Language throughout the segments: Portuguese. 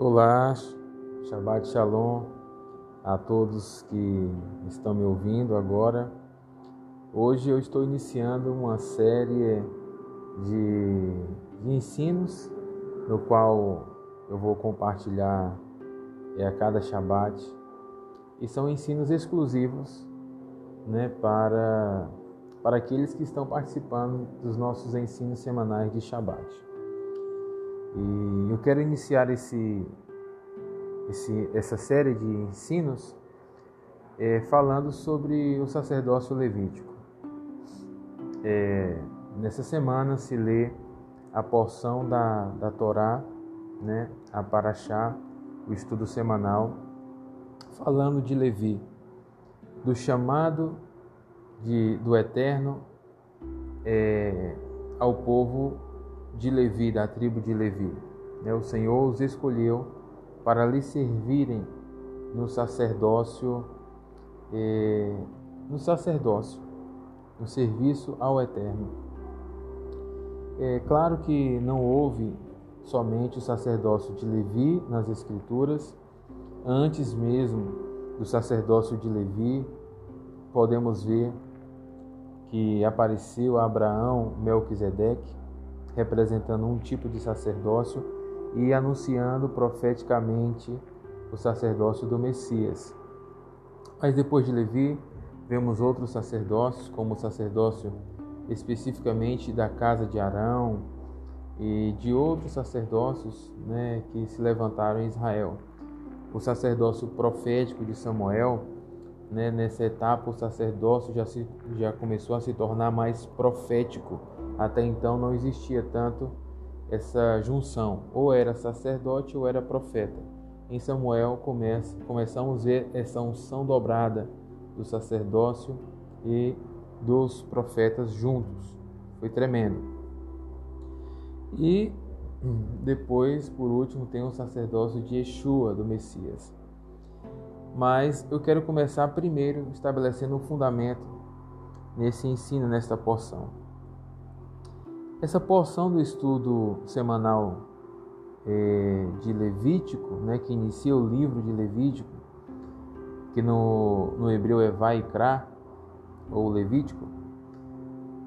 Olá, Shabbat Shalom a todos que estão me ouvindo agora. Hoje eu estou iniciando uma série de, de ensinos no qual eu vou compartilhar é, a cada Shabbat e são ensinos exclusivos né, para, para aqueles que estão participando dos nossos ensinos semanais de Shabbat. E eu quero iniciar esse, esse, essa série de ensinos é, falando sobre o sacerdócio levítico. É, nessa semana se lê a porção da, da Torá, né, a Paraxá, o estudo semanal, falando de Levi, do chamado de, do Eterno é, ao povo de Levi, da tribo de Levi. Né? O Senhor os escolheu para lhe servirem no sacerdócio, eh, no sacerdócio, no serviço ao Eterno. É claro que não houve somente o sacerdócio de Levi nas Escrituras, antes mesmo do sacerdócio de Levi, podemos ver que apareceu Abraão Melquisedeque, representando um tipo de sacerdócio e anunciando profeticamente o sacerdócio do Messias. Mas depois de Levi, vemos outros sacerdócios, como o sacerdócio especificamente da casa de Arão e de outros sacerdócios né, que se levantaram em Israel. O sacerdócio profético de Samuel, né, nessa etapa, o sacerdócio já, se, já começou a se tornar mais profético até então não existia tanto essa junção, ou era sacerdote ou era profeta. Em Samuel começa, começamos a ver essa unção dobrada do sacerdócio e dos profetas juntos. Foi tremendo. E depois, por último, tem o sacerdócio de Yeshua, do Messias. Mas eu quero começar primeiro estabelecendo um fundamento nesse ensino, nesta porção. Essa porção do estudo semanal é, de Levítico, né, que inicia o livro de Levítico, que no, no hebreu é Vaikra, ou Levítico,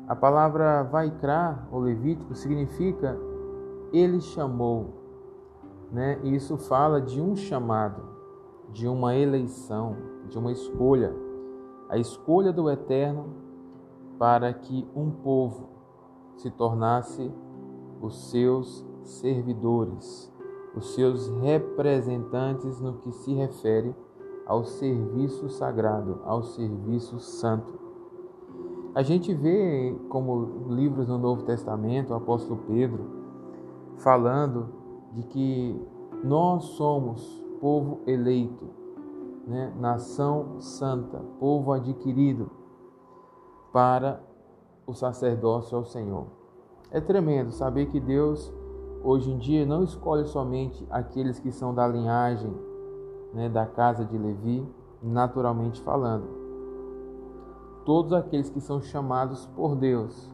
a palavra Vaikra, ou Levítico, significa ele chamou. Né? E isso fala de um chamado, de uma eleição, de uma escolha. A escolha do Eterno para que um povo se tornasse os seus servidores, os seus representantes no que se refere ao serviço sagrado, ao serviço santo. A gente vê como livros no Novo Testamento, o apóstolo Pedro falando de que nós somos povo eleito, né? nação santa, povo adquirido para o sacerdócio ao Senhor. É tremendo saber que Deus hoje em dia não escolhe somente aqueles que são da linhagem né, da casa de Levi, naturalmente falando. Todos aqueles que são chamados por Deus,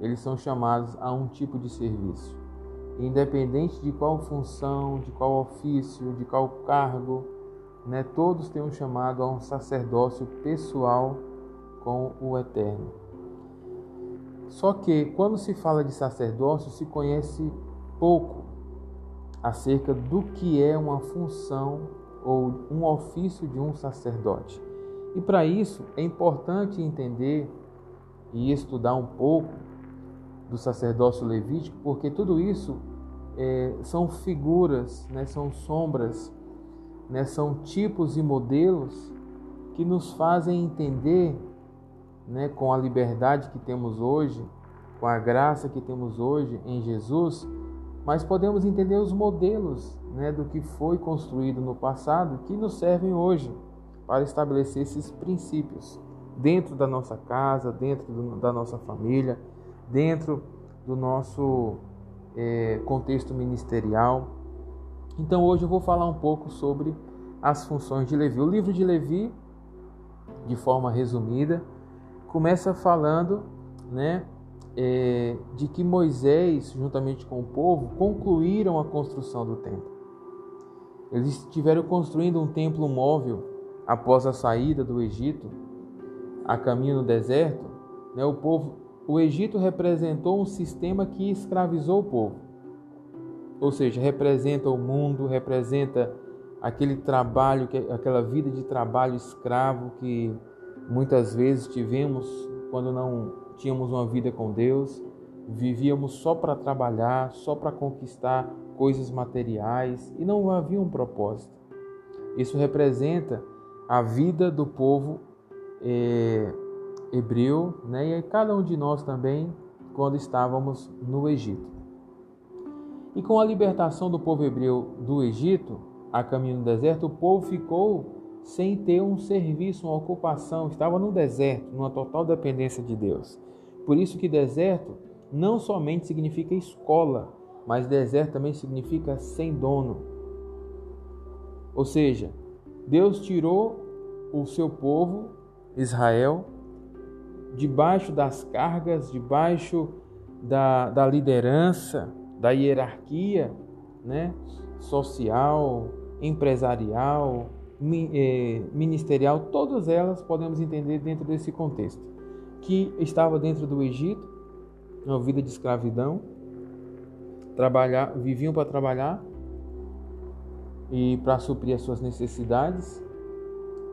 eles são chamados a um tipo de serviço. Independente de qual função, de qual ofício, de qual cargo, né, todos têm um chamado a um sacerdócio pessoal com o Eterno. Só que quando se fala de sacerdócio, se conhece pouco acerca do que é uma função ou um ofício de um sacerdote. E para isso é importante entender e estudar um pouco do sacerdócio levítico, porque tudo isso é, são figuras, né, são sombras, né, são tipos e modelos que nos fazem entender né, com a liberdade que temos hoje, com a graça que temos hoje em Jesus, mas podemos entender os modelos né, do que foi construído no passado que nos servem hoje para estabelecer esses princípios dentro da nossa casa, dentro do, da nossa família, dentro do nosso é, contexto ministerial. Então hoje eu vou falar um pouco sobre as funções de Levi. O livro de Levi, de forma resumida, começa falando né, é, de que Moisés, juntamente com o povo, concluíram a construção do templo. Eles estiveram construindo um templo móvel após a saída do Egito, a caminho no deserto. Né? O povo, o Egito representou um sistema que escravizou o povo. Ou seja, representa o mundo, representa aquele trabalho, aquela vida de trabalho escravo que muitas vezes tivemos quando não tínhamos uma vida com Deus, vivíamos só para trabalhar, só para conquistar coisas materiais e não havia um propósito. Isso representa a vida do povo é, hebreu, né? e cada um de nós também, quando estávamos no Egito. E com a libertação do povo hebreu do Egito, a caminho do deserto, o povo ficou sem ter um serviço, uma ocupação, estava no deserto, numa total dependência de Deus. Por isso que deserto não somente significa escola, mas deserto também significa sem dono. Ou seja, Deus tirou o seu povo, Israel, debaixo das cargas, debaixo da, da liderança, da hierarquia né, social, empresarial, ministerial, todas elas podemos entender dentro desse contexto, que estava dentro do Egito, uma vida de escravidão, trabalhar, viviam para trabalhar e para suprir as suas necessidades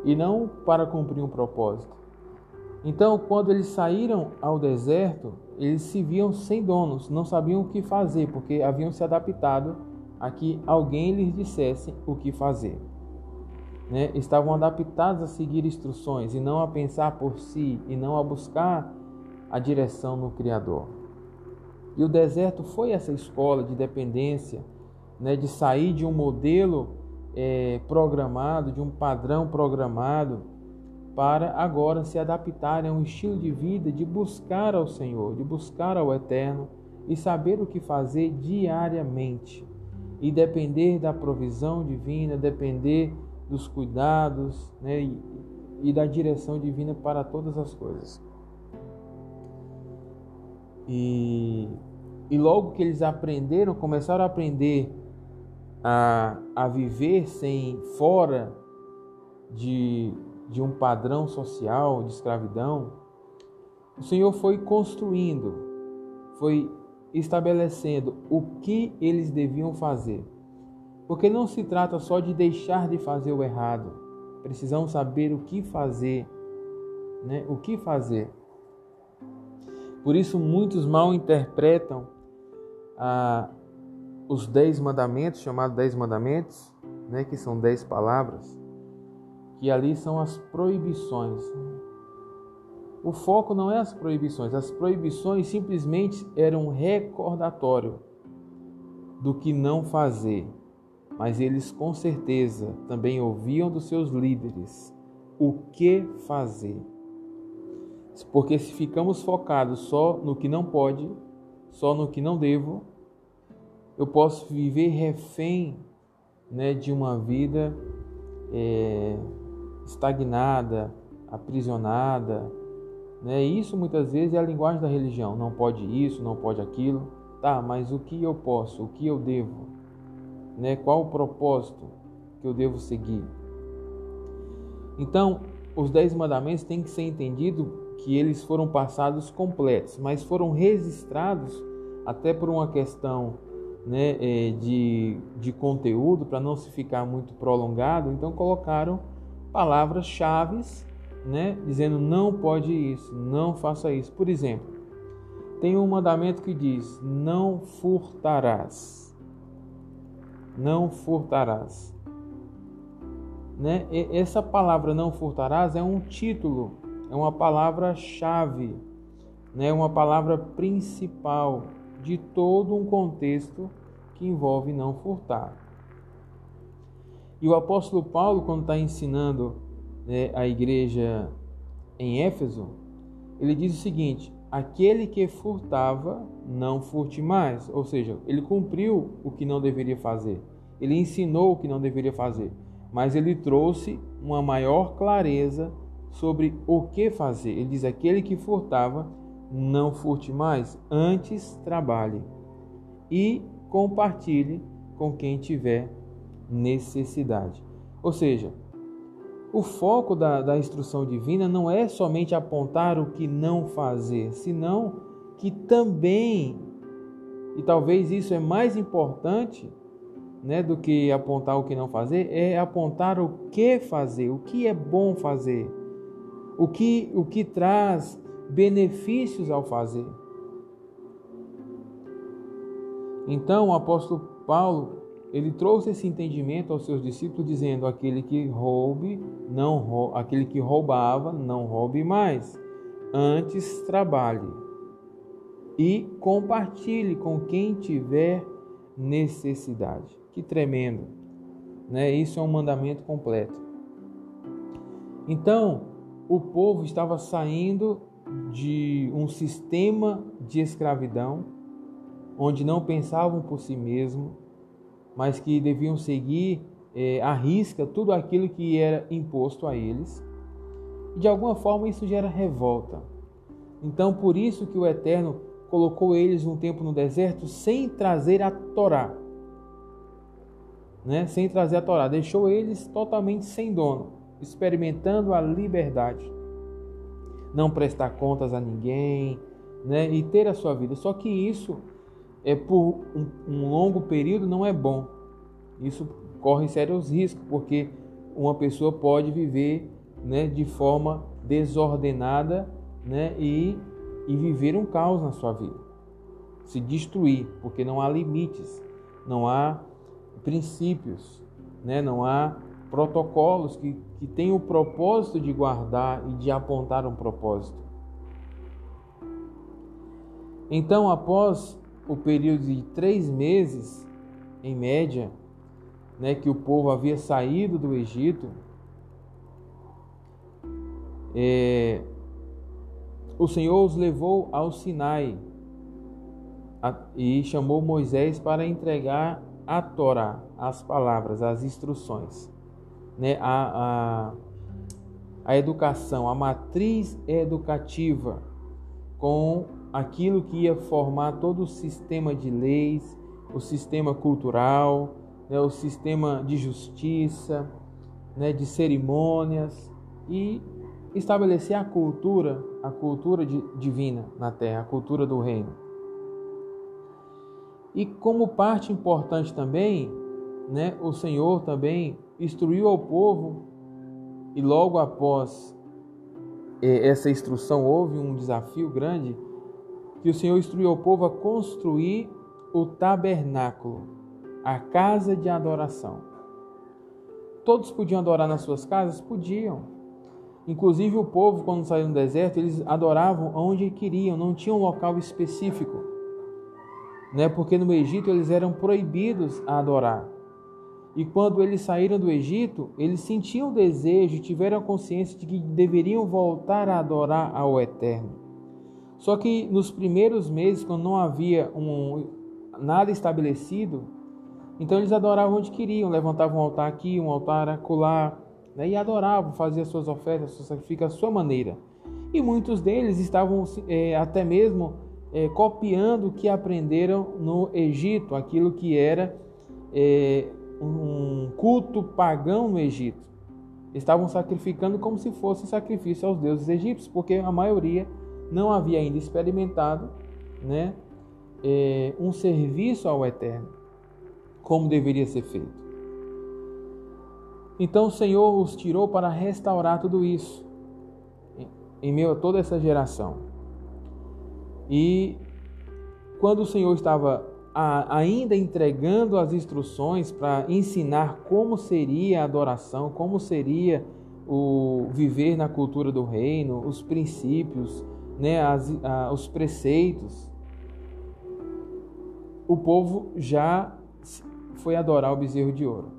e não para cumprir um propósito. Então, quando eles saíram ao deserto, eles se viam sem donos, não sabiam o que fazer, porque haviam se adaptado a que alguém lhes dissesse o que fazer. Né? Estavam adaptados a seguir instruções e não a pensar por si e não a buscar a direção no Criador. E o deserto foi essa escola de dependência, né, de sair de um modelo é, programado, de um padrão programado, para agora se adaptarem a um estilo de vida de buscar ao Senhor, de buscar ao Eterno e saber o que fazer diariamente e depender da provisão divina, depender dos cuidados né, e, e da direção divina para todas as coisas. E, e logo que eles aprenderam, começaram a aprender a, a viver sem fora de, de um padrão social de escravidão, o Senhor foi construindo, foi estabelecendo o que eles deviam fazer. Porque não se trata só de deixar de fazer o errado, precisamos saber o que fazer, né? O que fazer. Por isso muitos mal interpretam a, os dez mandamentos, chamados dez mandamentos, né, que são dez palavras, que ali são as proibições. O foco não é as proibições, as proibições simplesmente eram um recordatório do que não fazer, mas eles com certeza também ouviam dos seus líderes o que fazer. Porque se ficamos focados só no que não pode, só no que não devo, eu posso viver refém né, de uma vida é, estagnada, aprisionada. Né? Isso muitas vezes é a linguagem da religião. Não pode isso, não pode aquilo. Tá, mas o que eu posso, o que eu devo? Né? Qual o propósito que eu devo seguir? Então, os dez mandamentos têm que ser entendido que eles foram passados completos, mas foram registrados até por uma questão né, é, de, de conteúdo, para não se ficar muito prolongado, então colocaram palavras-chave, né, dizendo não pode isso, não faça isso. Por exemplo, tem um mandamento que diz: não furtarás. Não furtarás. Né? Essa palavra não furtarás é um título, é uma palavra-chave, né? uma palavra principal de todo um contexto que envolve não furtar. E o apóstolo Paulo, quando está ensinando né, a igreja em Éfeso, ele diz o seguinte: aquele que furtava, não furte mais. Ou seja, ele cumpriu o que não deveria fazer, ele ensinou o que não deveria fazer, mas ele trouxe uma maior clareza sobre o que fazer. Ele diz: aquele que furtava, não furte mais, antes trabalhe e compartilhe com quem tiver necessidade. Ou seja, o foco da, da instrução divina não é somente apontar o que não fazer, senão que também, e talvez isso é mais importante né, do que apontar o que não fazer, é apontar o que fazer, o que é bom fazer, o que, o que traz benefícios ao fazer. Então o apóstolo Paulo ele trouxe esse entendimento aos seus discípulos, dizendo: aquele que roube, não roube, aquele que roubava, não roube mais. Antes trabalhe e compartilhe com quem tiver necessidade. Que tremendo, né? Isso é um mandamento completo. Então, o povo estava saindo de um sistema de escravidão, onde não pensavam por si mesmo, mas que deviam seguir é, à risca tudo aquilo que era imposto a eles. E de alguma forma isso gera revolta. Então, por isso que o Eterno colocou eles um tempo no deserto sem trazer a Torá. Né? Sem trazer a Torá, deixou eles totalmente sem dono, experimentando a liberdade. Não prestar contas a ninguém, né? E ter a sua vida. Só que isso é por um, um longo período não é bom. Isso corre sérios riscos, porque uma pessoa pode viver né, de forma desordenada né, e, e viver um caos na sua vida. Se destruir, porque não há limites, não há princípios, né, não há protocolos que, que têm o propósito de guardar e de apontar um propósito. Então, após o período de três meses, em média, né, que o povo havia saído do Egito, é, o Senhor os levou ao Sinai a, e chamou Moisés para entregar a Torá, as palavras, as instruções, né, a, a, a educação, a matriz educativa com aquilo que ia formar todo o sistema de leis, o sistema cultural, né, o sistema de justiça, né, de cerimônias e estabelecer a cultura, a cultura divina na terra, a cultura do reino. E como parte importante também, né, o Senhor também instruiu ao povo e logo após eh, essa instrução houve um desafio grande que o Senhor instruiu o povo a construir o tabernáculo, a casa de adoração. Todos podiam adorar nas suas casas? Podiam. Inclusive o povo, quando saiu no deserto, eles adoravam onde queriam, não tinham um local específico. Né? Porque no Egito eles eram proibidos a adorar. E quando eles saíram do Egito, eles sentiam o desejo, tiveram a consciência de que deveriam voltar a adorar ao Eterno. Só que nos primeiros meses, quando não havia um, nada estabelecido, então eles adoravam onde queriam, levantavam um altar aqui, um altar acolá, né, e adoravam, faziam suas ofertas, seus sacrifícios à sua maneira. E muitos deles estavam é, até mesmo é, copiando o que aprenderam no Egito, aquilo que era é, um culto pagão no Egito. Estavam sacrificando como se fosse sacrifício aos deuses egípcios, porque a maioria não havia ainda experimentado né, é, um serviço ao Eterno, como deveria ser feito. Então o Senhor os tirou para restaurar tudo isso, em meio a toda essa geração. E quando o Senhor estava ainda entregando as instruções para ensinar como seria a adoração, como seria o viver na cultura do reino, os princípios, né, as, a, os preceitos, o povo já foi adorar o bezerro de ouro.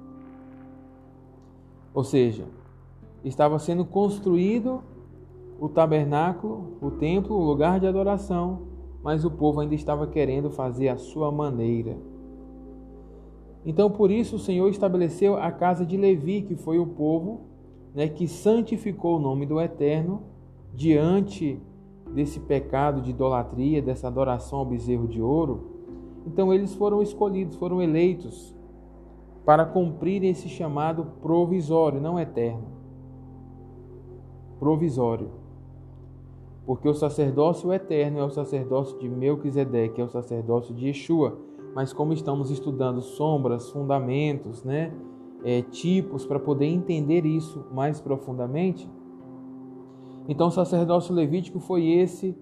Ou seja, estava sendo construído o tabernáculo, o templo, o lugar de adoração, mas o povo ainda estava querendo fazer a sua maneira. Então, por isso, o Senhor estabeleceu a casa de Levi, que foi o povo né, que santificou o nome do Eterno diante desse pecado de idolatria, dessa adoração ao bezerro de ouro, então eles foram escolhidos, foram eleitos. para cumprir esse chamado provisório, não eterno. Provisório. Porque o sacerdócio eterno é o sacerdócio de Melquisedeque, é o sacerdócio de Yeshua. Mas como estamos estudando sombras, fundamentos, né, é, tipos para poder entender isso mais profundamente, então o sacerdócio levítico foi esse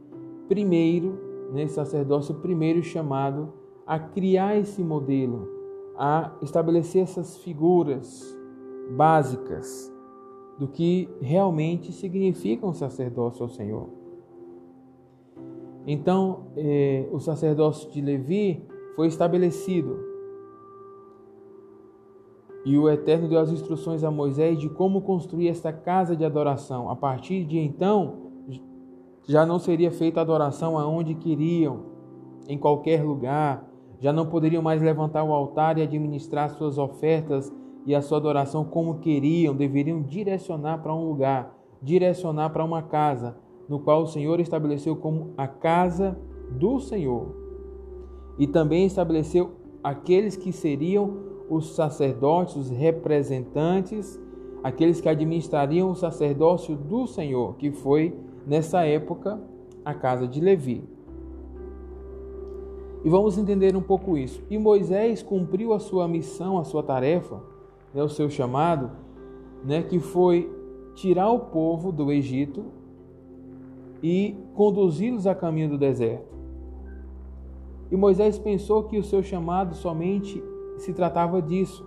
primeiro, né, sacerdócio primeiro chamado a criar esse modelo, a estabelecer essas figuras básicas do que realmente significa um sacerdócio ao Senhor. Então, eh, o sacerdócio de Levi foi estabelecido e o Eterno deu as instruções a Moisés de como construir esta casa de adoração. A partir de então, já não seria feita adoração aonde queriam, em qualquer lugar, já não poderiam mais levantar o altar e administrar suas ofertas e a sua adoração como queriam, deveriam direcionar para um lugar, direcionar para uma casa, no qual o Senhor estabeleceu como a casa do Senhor. E também estabeleceu aqueles que seriam os sacerdotes, os representantes, aqueles que administrariam o sacerdócio do Senhor, que foi nessa época a casa de Levi. E vamos entender um pouco isso. E Moisés cumpriu a sua missão, a sua tarefa, né, o seu chamado, né, que foi tirar o povo do Egito e conduzi-los a caminho do deserto. E Moisés pensou que o seu chamado somente se tratava disso.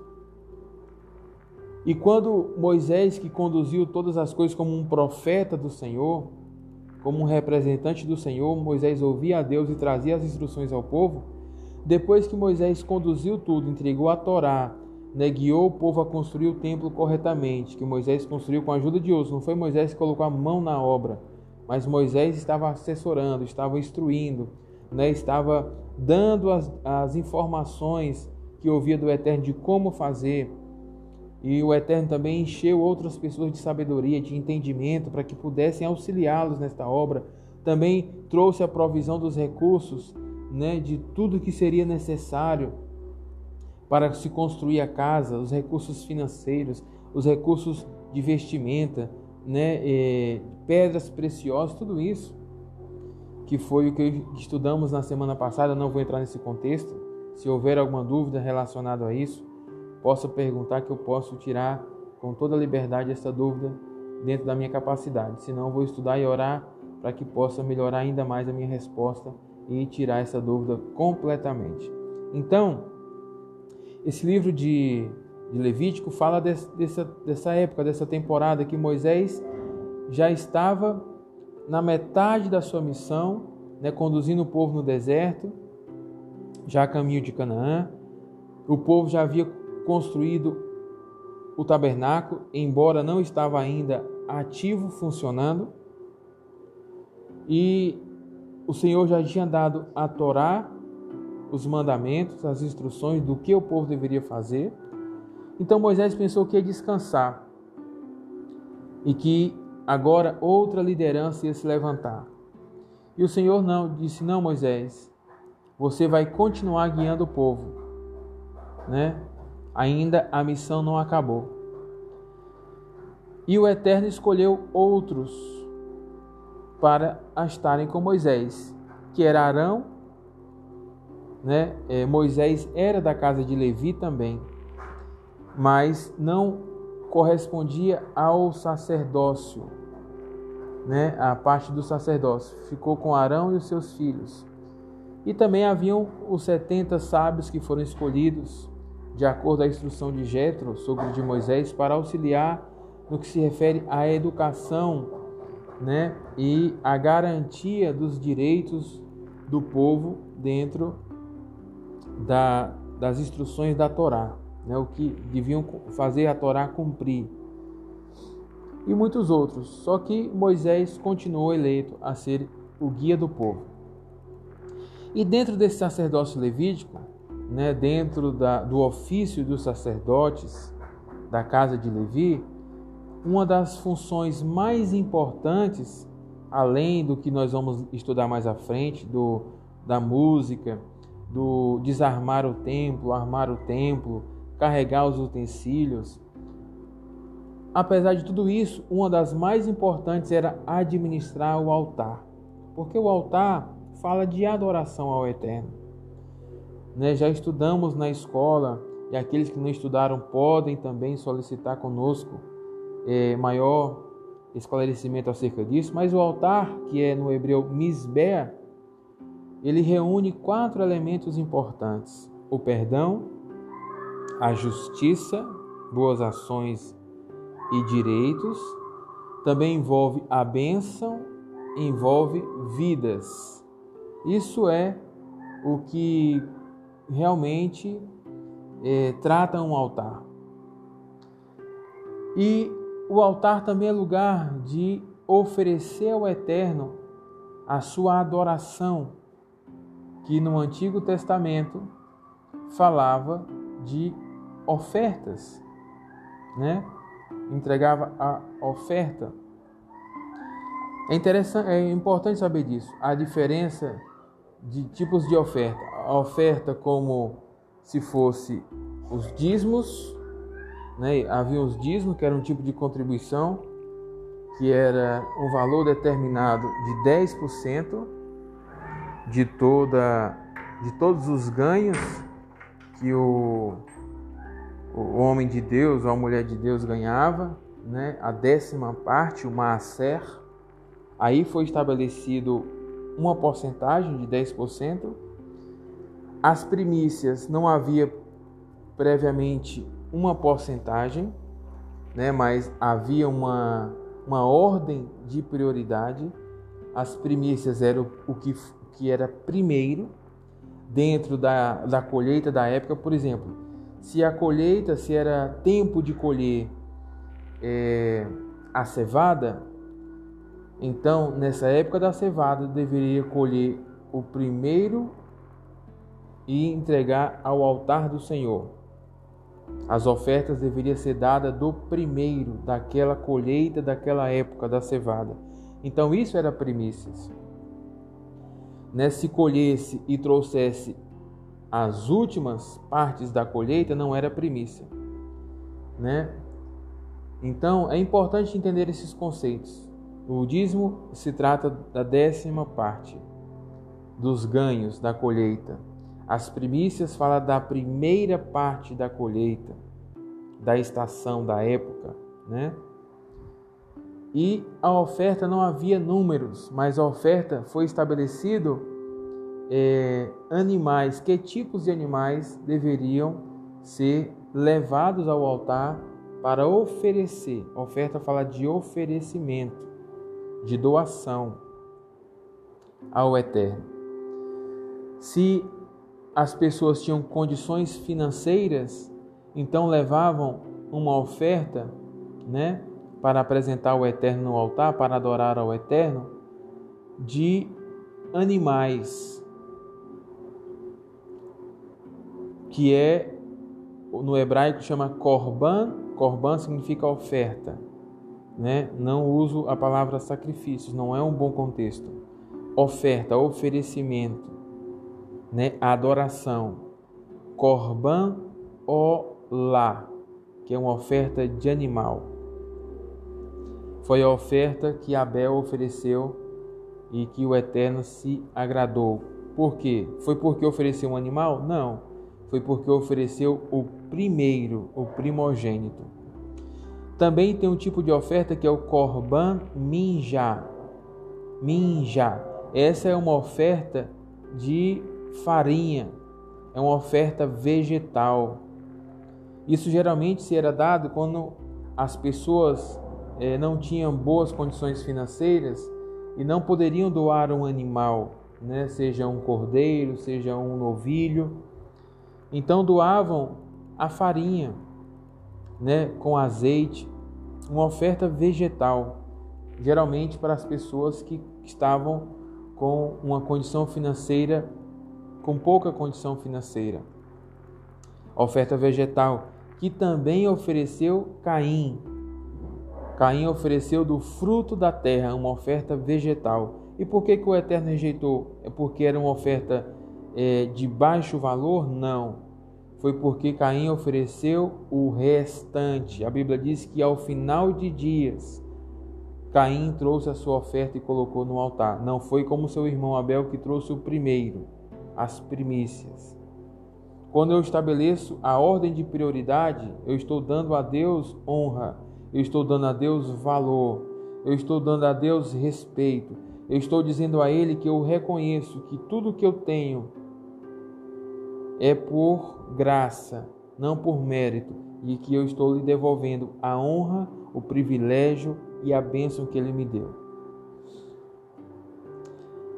E quando Moisés, que conduziu todas as coisas como um profeta do Senhor, como um representante do Senhor, Moisés ouvia a Deus e trazia as instruções ao povo. Depois que Moisés conduziu tudo, entregou a Torá, né, guiou o povo a construir o templo corretamente, que Moisés construiu com a ajuda de outros. Não foi Moisés que colocou a mão na obra, mas Moisés estava assessorando, estava instruindo, né, estava dando as, as informações que ouvia do Eterno de como fazer. E o Eterno também encheu outras pessoas de sabedoria, de entendimento, para que pudessem auxiliá-los nesta obra. Também trouxe a provisão dos recursos, né, de tudo que seria necessário para se construir a casa, os recursos financeiros, os recursos de vestimenta, né, é, pedras preciosas, tudo isso que foi o que estudamos na semana passada. Não vou entrar nesse contexto. Se houver alguma dúvida relacionada a isso, possa perguntar que eu posso tirar com toda liberdade essa dúvida dentro da minha capacidade. Senão, vou estudar e orar para que possa melhorar ainda mais a minha resposta e tirar essa dúvida completamente. Então, esse livro de, de Levítico fala desse, dessa, dessa época, dessa temporada que Moisés já estava na metade da sua missão, né, conduzindo o povo no deserto, já a caminho de Canaã. O povo já havia construído o tabernáculo, embora não estava ainda ativo, funcionando. E o Senhor já tinha dado a Torá, os mandamentos, as instruções do que o povo deveria fazer. Então Moisés pensou que ia descansar e que agora outra liderança ia se levantar. E o Senhor não disse: "Não, Moisés, você vai continuar guiando o povo", né? ainda a missão não acabou. E o Eterno escolheu outros para estarem com Moisés, que era Arão, né? É, Moisés era da casa de Levi também, mas não correspondia ao sacerdócio, né? A parte do sacerdócio ficou com Arão e os seus filhos. E também haviam os setenta sábios que foram escolhidos de acordo à instrução de Jetro, sogro de Moisés, para auxiliar no que se refere à educação, né, e à garantia dos direitos do povo dentro da, das instruções da Torá, né, o que deviam fazer a Torá cumprir. E muitos outros. Só que Moisés continuou eleito a ser o guia do povo. E dentro desse sacerdócio levítico, né, dentro da, do ofício dos sacerdotes da casa de Levi, uma das funções mais importantes, além do que nós vamos estudar mais à frente, do, da música, do desarmar o templo, armar o templo, carregar os utensílios. Apesar de tudo isso, uma das mais importantes era administrar o altar, porque o altar fala de adoração ao Eterno. Né? Já estudamos na escola e aqueles que não estudaram podem também solicitar conosco é, maior esclarecimento acerca disso. Mas o altar, que é no hebreu misbea, ele reúne quatro elementos importantes: o perdão, a justiça, boas ações e direitos. Também envolve a bênção, envolve vidas. Isso é o que realmente é, trata um altar. E o altar também é lugar de oferecer ao Eterno a sua adoração, que no Antigo Testamento falava de ofertas, né? Entregava a oferta. É interessante, é importante saber disso. A diferença de tipos de oferta. A oferta como se fosse os dízimos, né? havia os dízimos, que era um tipo de contribuição, que era um valor determinado de 10% de, toda, de todos os ganhos que o, o homem de Deus ou a mulher de Deus ganhava, né? a décima parte, o maaser. Aí foi estabelecido uma porcentagem de 10%. As primícias não havia previamente uma porcentagem, né, mas havia uma, uma ordem de prioridade. As primícias eram o que, que era primeiro dentro da, da colheita da época, por exemplo. Se a colheita, se era tempo de colher é, a cevada, então nessa época da cevada deveria colher o primeiro e entregar ao altar do Senhor. As ofertas deveriam ser dadas do primeiro daquela colheita daquela época da cevada. Então isso era primícias. Né? Se colhesse e trouxesse as últimas partes da colheita, não era primícia. Né? Então é importante entender esses conceitos. O dízimo se trata da décima parte dos ganhos da colheita. As primícias fala da primeira parte da colheita, da estação, da época, né? E a oferta não havia números, mas a oferta foi estabelecido é, animais, que tipos de animais deveriam ser levados ao altar para oferecer. A oferta fala de oferecimento, de doação ao Eterno. Se as pessoas tinham condições financeiras, então levavam uma oferta, né, para apresentar ao Eterno no altar, para adorar ao Eterno, de animais, que é no hebraico chama korban, korban significa oferta, né? Não uso a palavra sacrifícios, não é um bom contexto. Oferta, oferecimento né, adoração. Korban Olá, que é uma oferta de animal. Foi a oferta que Abel ofereceu e que o Eterno se agradou. Por quê? Foi porque ofereceu um animal? Não. Foi porque ofereceu o primeiro, o primogênito. Também tem um tipo de oferta que é o Korban Minjá. Minjá. Essa é uma oferta de farinha, é uma oferta vegetal. Isso geralmente era dado quando as pessoas eh, não tinham boas condições financeiras e não poderiam doar um animal, né? seja um cordeiro, seja um novilho. Então doavam a farinha né? com azeite, uma oferta vegetal, geralmente para as pessoas que estavam com uma condição financeira com pouca condição financeira. Oferta vegetal, que também ofereceu Caim. Caim ofereceu do fruto da terra uma oferta vegetal. E por que, que o Eterno rejeitou? É porque era uma oferta é, de baixo valor? Não. Foi porque Caim ofereceu o restante. A Bíblia diz que ao final de dias, Caim trouxe a sua oferta e colocou no altar. Não foi como seu irmão Abel que trouxe o primeiro, as primícias. Quando eu estabeleço a ordem de prioridade, eu estou dando a Deus honra, eu estou dando a Deus valor, eu estou dando a Deus respeito, eu estou dizendo a Ele que eu reconheço que tudo que eu tenho é por graça, não por mérito, e que eu estou lhe devolvendo a honra, o privilégio e a bênção que Ele me deu.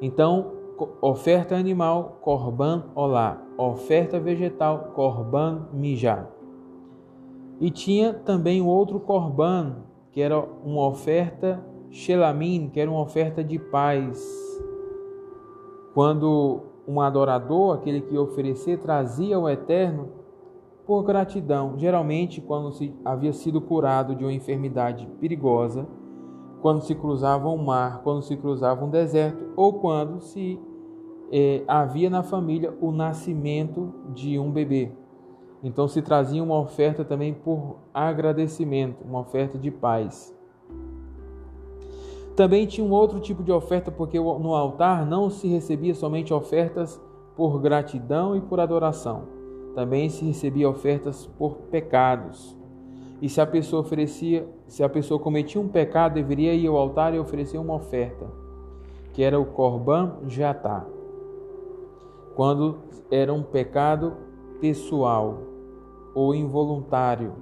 Então, oferta animal, korban olá, oferta vegetal, korban mijá. E tinha também outro korban, que era uma oferta shelamim, que era uma oferta de paz. Quando um adorador, aquele que oferecer, trazia ao Eterno por gratidão, geralmente quando se havia sido curado de uma enfermidade perigosa, quando se cruzava um mar, quando se cruzava um deserto, ou quando se eh, havia na família o nascimento de um bebê. Então se trazia uma oferta também por agradecimento, uma oferta de paz. Também tinha um outro tipo de oferta, porque no altar não se recebia somente ofertas por gratidão e por adoração. Também se recebia ofertas por pecados. E se a pessoa oferecia, se a pessoa cometia um pecado, deveria ir ao altar e oferecer uma oferta, que era o korban jatá. Quando era um pecado pessoal ou involuntário,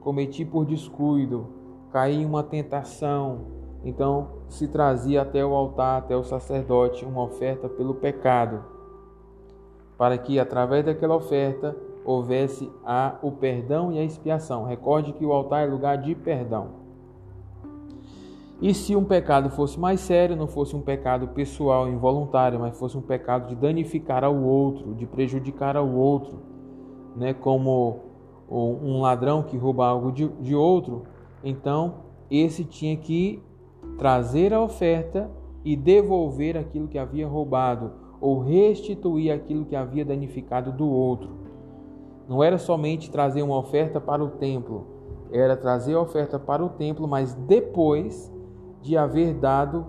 cometi por descuido, caí em uma tentação, então se trazia até o altar, até o sacerdote, uma oferta pelo pecado, para que através daquela oferta houvesse a, o perdão e a expiação. Recorde que o altar é lugar de perdão. E se um pecado fosse mais sério, não fosse um pecado pessoal, involuntário, mas fosse um pecado de danificar ao outro, de prejudicar ao outro, né, como um ladrão que rouba algo de, de outro, então esse tinha que trazer a oferta e devolver aquilo que havia roubado, ou restituir aquilo que havia danificado do outro. Não era somente trazer uma oferta para o templo, era trazer a oferta para o templo, mas depois de haver dado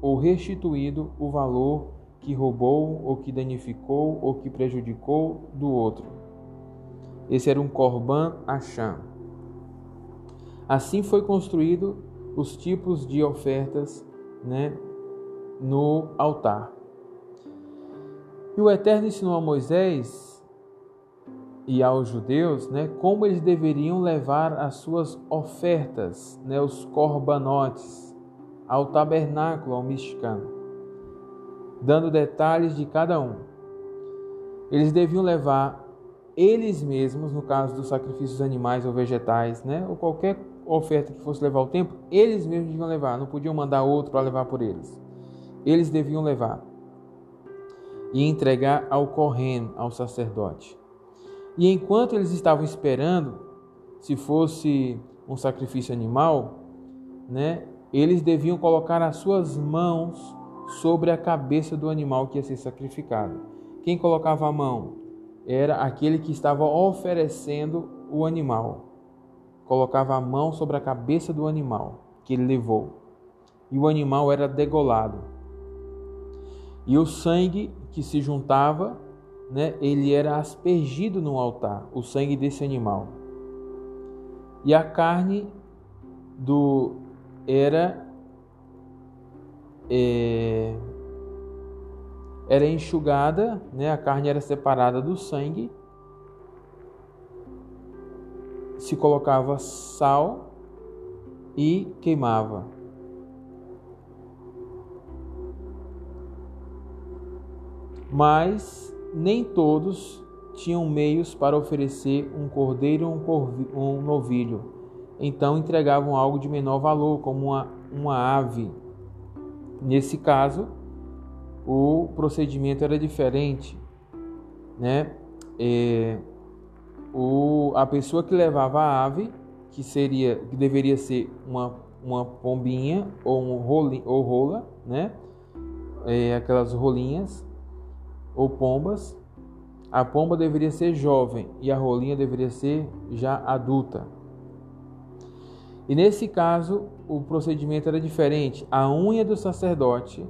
ou restituído o valor que roubou, ou que danificou, ou que prejudicou do outro. Esse era um Korban Hashem. Assim foi construído os tipos de ofertas né, no altar. E o Eterno ensinou a Moisés e aos judeus né, como eles deveriam levar as suas ofertas, né, os corbanotes, ao tabernáculo, ao Mishkan, dando detalhes de cada um. Eles deviam levar eles mesmos, no caso dos sacrifícios animais ou vegetais, né, ou qualquer oferta que fosse levar o templo, eles mesmos deviam levar, não podiam mandar outro para levar por eles. Eles deviam levar e entregar ao Corren, ao sacerdote. E enquanto eles estavam esperando, se fosse um sacrifício animal, né, eles deviam colocar as suas mãos sobre a cabeça do animal que ia ser sacrificado. Quem colocava a mão era aquele que estava oferecendo o animal. Colocava a mão sobre a cabeça do animal que ele levou. E o animal era degolado. E o sangue que se juntava, né, ele era aspergido no altar, o sangue desse animal. E a carne do era é, era enxugada, né? A carne era separada do sangue. Se colocava sal e queimava. Mas nem todos tinham meios para oferecer um cordeiro ou um novilho então entregavam algo de menor valor, como uma, uma ave. Nesse caso, o procedimento era diferente, né? É, o, a pessoa que levava a ave, que seria, que deveria ser uma, uma pombinha ou um roli, ou rola, né? É, aquelas rolinhas ou pombas, a pomba deveria ser jovem e a rolinha deveria ser já adulta. E nesse caso, o procedimento era diferente. A unha do sacerdote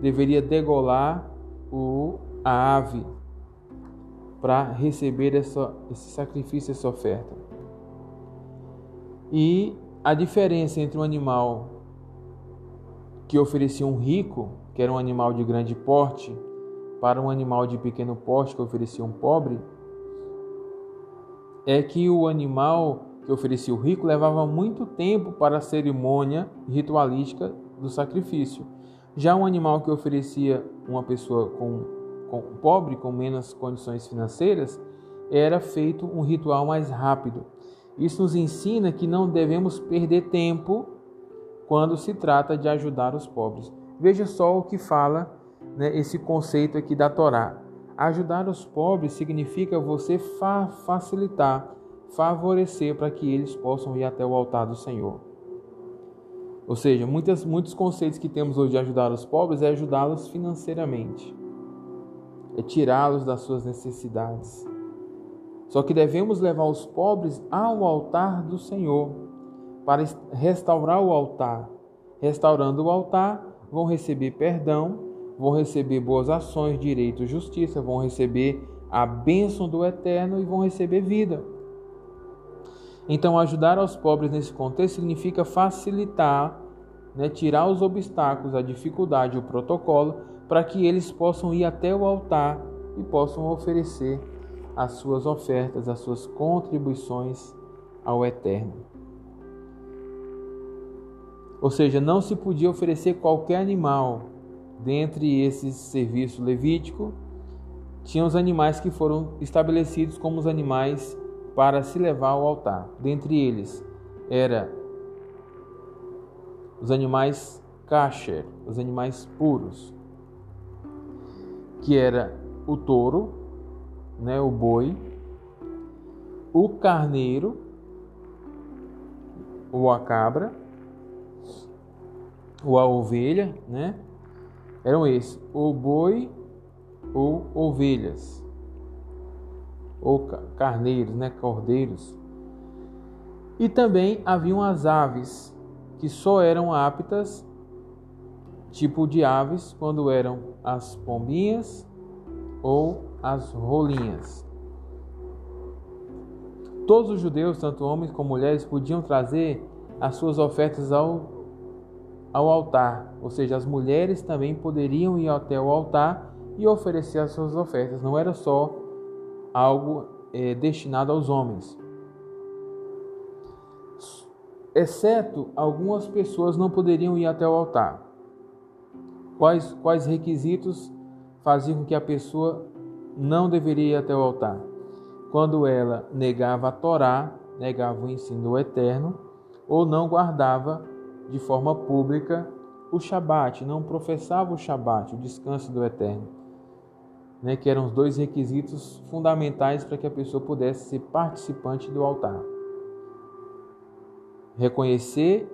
deveria degolar o, a ave para receber essa, esse sacrifício, essa oferta. E a diferença entre um animal que oferecia um rico, que era um animal de grande porte, para um animal de pequeno porte que oferecia um pobre, é que o animal que oferecia o rico levava muito tempo para a cerimônia ritualística do sacrifício. Já um animal que oferecia uma pessoa com, com pobre, com menos condições financeiras, era feito um ritual mais rápido. Isso nos ensina que não devemos perder tempo quando se trata de ajudar os pobres. Veja só o que fala né, esse conceito aqui da Torá. Ajudar os pobres significa você fa facilitar favorecer para que eles possam ir até o altar do Senhor. Ou seja, muitas, muitos conceitos que temos hoje de ajudar os pobres é ajudá-los financeiramente, é tirá-los das suas necessidades. Só que devemos levar os pobres ao altar do Senhor para restaurar o altar. Restaurando o altar, vão receber perdão, vão receber boas ações, direito, justiça, vão receber a bênção do eterno e vão receber vida. Então, ajudar aos pobres nesse contexto significa facilitar, né, tirar os obstáculos, a dificuldade, o protocolo, para que eles possam ir até o altar e possam oferecer as suas ofertas, as suas contribuições ao Eterno. Ou seja, não se podia oferecer qualquer animal dentre esses serviços levíticos. Tinha os animais que foram estabelecidos como os animais para se levar ao altar. Dentre eles era os animais kasher, os animais puros, que era o touro, né, o boi, o carneiro, ou a cabra, ou a ovelha, né? Eram esses, o boi ou ovelhas ou carneiros, né, cordeiros. E também haviam as aves, que só eram aptas, tipo de aves, quando eram as pombinhas ou as rolinhas. Todos os judeus, tanto homens como mulheres, podiam trazer as suas ofertas ao, ao altar, ou seja, as mulheres também poderiam ir até o altar e oferecer as suas ofertas. Não era só algo é, destinado aos homens. Exceto algumas pessoas não poderiam ir até o altar. Quais, quais requisitos faziam com que a pessoa não deveria ir até o altar? Quando ela negava a Torá, negava o ensino do eterno, ou não guardava de forma pública o Shabat, não professava o Shabat, o descanso do eterno né, que eram os dois requisitos fundamentais para que a pessoa pudesse ser participante do altar. Reconhecer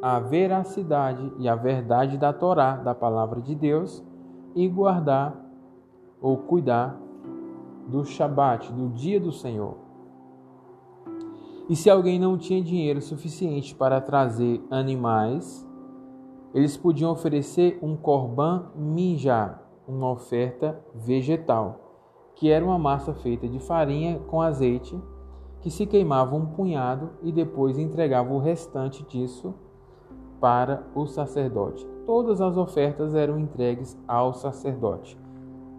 a veracidade e a verdade da Torá, da palavra de Deus, e guardar ou cuidar do Shabat, do dia do Senhor. E se alguém não tinha dinheiro suficiente para trazer animais, eles podiam oferecer um korban minjá, uma oferta vegetal, que era uma massa feita de farinha com azeite, que se queimava um punhado e depois entregava o restante disso para o sacerdote. Todas as ofertas eram entregues ao sacerdote.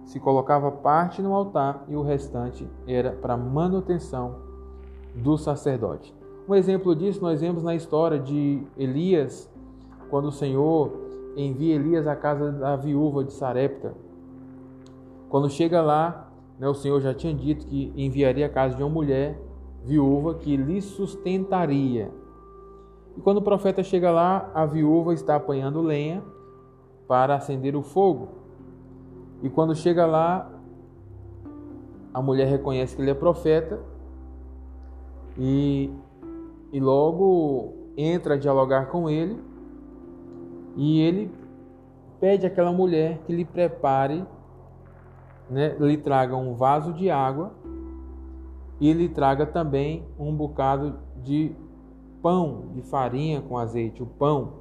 Se colocava parte no altar e o restante era para manutenção do sacerdote. Um exemplo disso nós vemos na história de Elias, quando o Senhor envia Elias à casa da viúva de Sarepta. Quando chega lá, né, o Senhor já tinha dito que enviaria a casa de uma mulher viúva que lhe sustentaria. E quando o profeta chega lá, a viúva está apanhando lenha para acender o fogo. E quando chega lá, a mulher reconhece que ele é profeta e, e logo entra a dialogar com ele e ele pede àquela mulher que lhe prepare né, lhe traga um vaso de água e lhe traga também um bocado de pão, de farinha com azeite, o pão.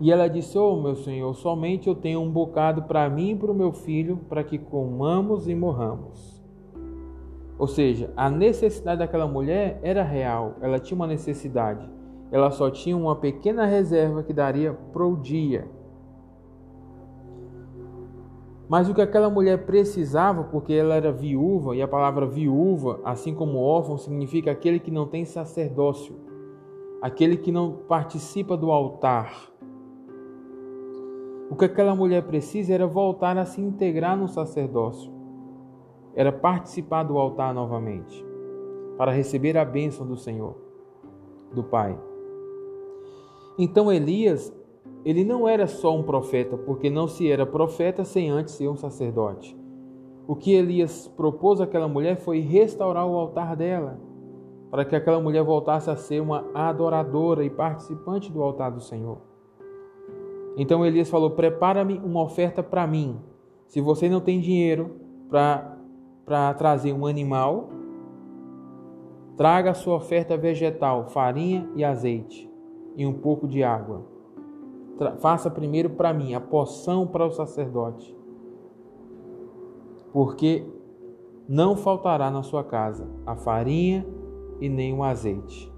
E ela disse: Oh, meu senhor, somente eu tenho um bocado para mim e para o meu filho, para que comamos e morramos. Ou seja, a necessidade daquela mulher era real, ela tinha uma necessidade. Ela só tinha uma pequena reserva que daria para o dia. Mas o que aquela mulher precisava, porque ela era viúva, e a palavra viúva, assim como órfão, significa aquele que não tem sacerdócio, aquele que não participa do altar. O que aquela mulher precisa era voltar a se integrar no sacerdócio, era participar do altar novamente, para receber a bênção do Senhor, do Pai. Então Elias ele não era só um profeta, porque não se era profeta sem antes ser um sacerdote. O que Elias propôs àquela mulher foi restaurar o altar dela, para que aquela mulher voltasse a ser uma adoradora e participante do altar do Senhor. Então Elias falou: Prepara-me uma oferta para mim. Se você não tem dinheiro para trazer um animal, traga a sua oferta vegetal, farinha e azeite, e um pouco de água faça primeiro para mim a poção para o sacerdote, porque não faltará na sua casa a farinha e nem o azeite.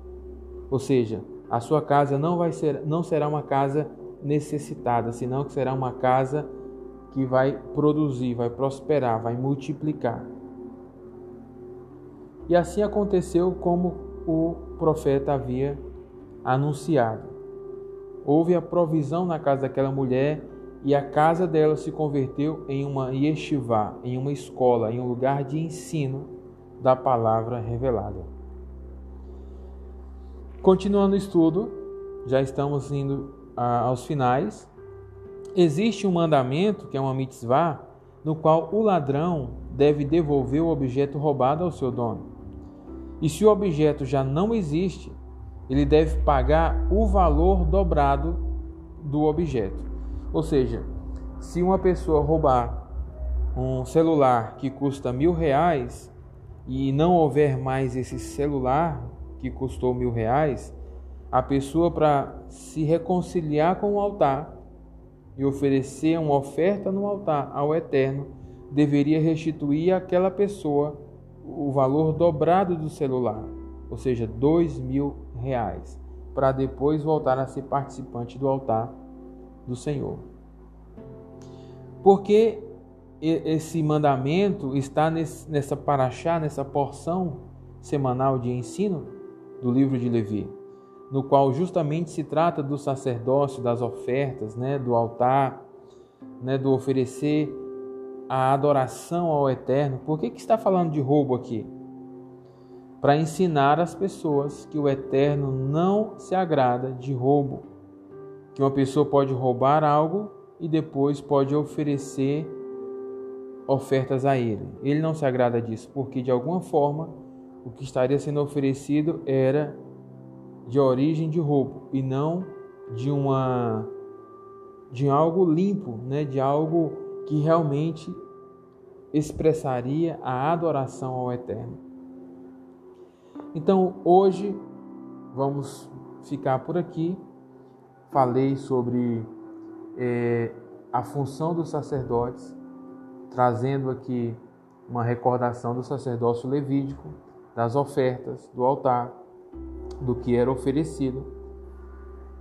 Ou seja, a sua casa não vai ser, não será uma casa necessitada, senão que será uma casa que vai produzir, vai prosperar, vai multiplicar. E assim aconteceu como o profeta havia anunciado houve a provisão na casa daquela mulher e a casa dela se converteu em uma yeshivá, em uma escola, em um lugar de ensino da palavra revelada. Continuando o estudo, já estamos indo aos finais. Existe um mandamento, que é uma mitzvah, no qual o ladrão deve devolver o objeto roubado ao seu dono. E se o objeto já não existe, ele deve pagar o valor dobrado do objeto. Ou seja, se uma pessoa roubar um celular que custa mil reais e não houver mais esse celular que custou mil reais, a pessoa para se reconciliar com o altar e oferecer uma oferta no altar ao Eterno deveria restituir àquela pessoa o valor dobrado do celular, ou seja, dois mil reais, para depois voltar a ser participante do altar do Senhor. Porque esse mandamento está nessa paraxá, nessa porção semanal de ensino do livro de Levi, no qual justamente se trata do sacerdócio, das ofertas, né, do altar, né, do oferecer a adoração ao Eterno. Por que, que está falando de roubo aqui? Para ensinar as pessoas que o Eterno não se agrada de roubo, que uma pessoa pode roubar algo e depois pode oferecer ofertas a ele. Ele não se agrada disso, porque de alguma forma o que estaria sendo oferecido era de origem de roubo e não de uma de algo limpo, né, de algo que realmente expressaria a adoração ao Eterno. Então hoje vamos ficar por aqui. Falei sobre é, a função dos sacerdotes, trazendo aqui uma recordação do sacerdócio levídico, das ofertas, do altar, do que era oferecido,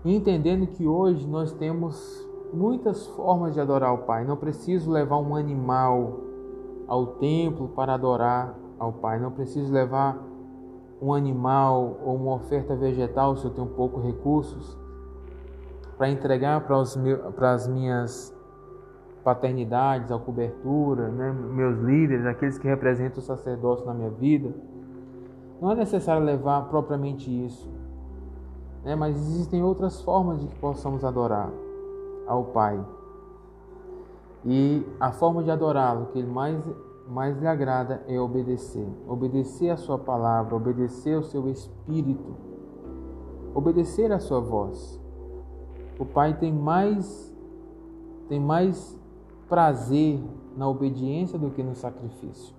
e entendendo que hoje nós temos muitas formas de adorar o Pai. Não preciso levar um animal ao templo para adorar ao Pai, não preciso levar um animal ou uma oferta vegetal, se eu tenho pouco recursos, para entregar para, as minhas paternidades, a cobertura, né, meus líderes, aqueles que representam o sacerdócio na minha vida. Não é necessário levar propriamente isso, né, mas existem outras formas de que possamos adorar ao Pai. E a forma de adorá-lo que ele mais mais lhe agrada é obedecer. Obedecer a sua palavra, obedecer ao seu espírito, obedecer a sua voz. O Pai tem mais tem mais prazer na obediência do que no sacrifício.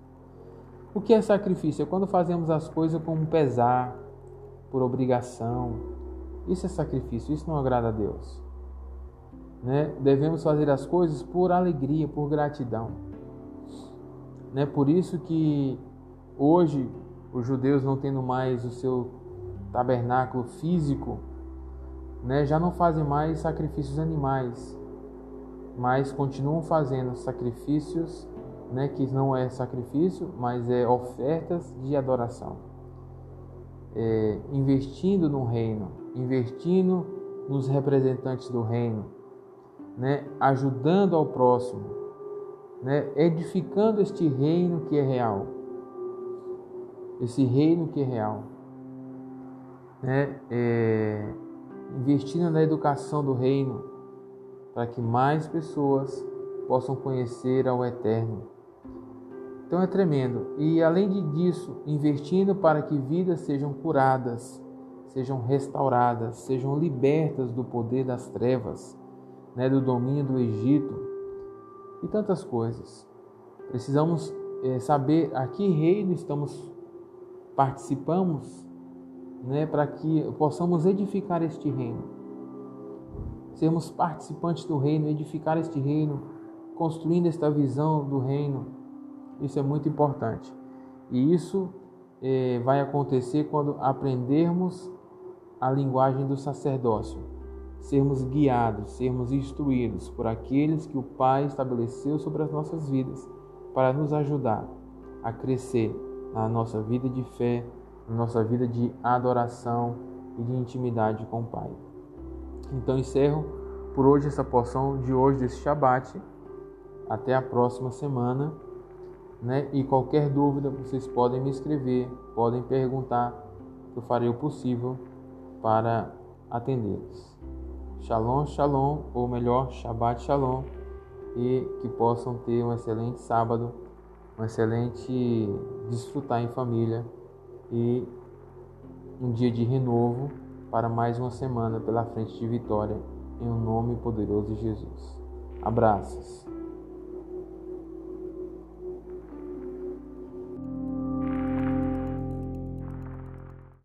O que é sacrifício? É quando fazemos as coisas com pesar, por obrigação. Isso é sacrifício, isso não agrada a Deus. Né? Devemos fazer as coisas por alegria, por gratidão. Né? Por isso que hoje os judeus não tendo mais o seu tabernáculo físico, né, já não fazem mais sacrifícios animais, mas continuam fazendo sacrifícios, né, que não é sacrifício, mas é ofertas de adoração, é, investindo no reino, investindo nos representantes do reino, né, ajudando ao próximo, né, edificando este reino que é real, esse reino que é real, né, é, investindo na educação do reino, para que mais pessoas possam conhecer ao Eterno. Então é tremendo. E além disso, investindo para que vidas sejam curadas, sejam restauradas, sejam libertas do poder das trevas, né, do domínio do Egito e tantas coisas. Precisamos é, saber a que reino estamos participamos, né, para que possamos edificar este reino sermos participantes do reino, edificar este reino, construindo esta visão do reino. Isso é muito importante. E isso é, vai acontecer quando aprendermos a linguagem do sacerdócio, sermos guiados, sermos instruídos por aqueles que o Pai estabeleceu sobre as nossas vidas para nos ajudar a crescer na nossa vida de fé, na nossa vida de adoração e de intimidade com o Pai. Então encerro por hoje essa porção de hoje desse Shabat. Até a próxima semana. Né? E qualquer dúvida vocês podem me escrever, podem perguntar, eu farei o possível para atendê-los. Shalom, shalom, ou melhor, Shabbat shalom, e que possam ter um excelente sábado, um excelente desfrutar em família e um dia de renovo para mais uma semana pela frente de vitória, em um nome poderoso de Jesus. Abraços.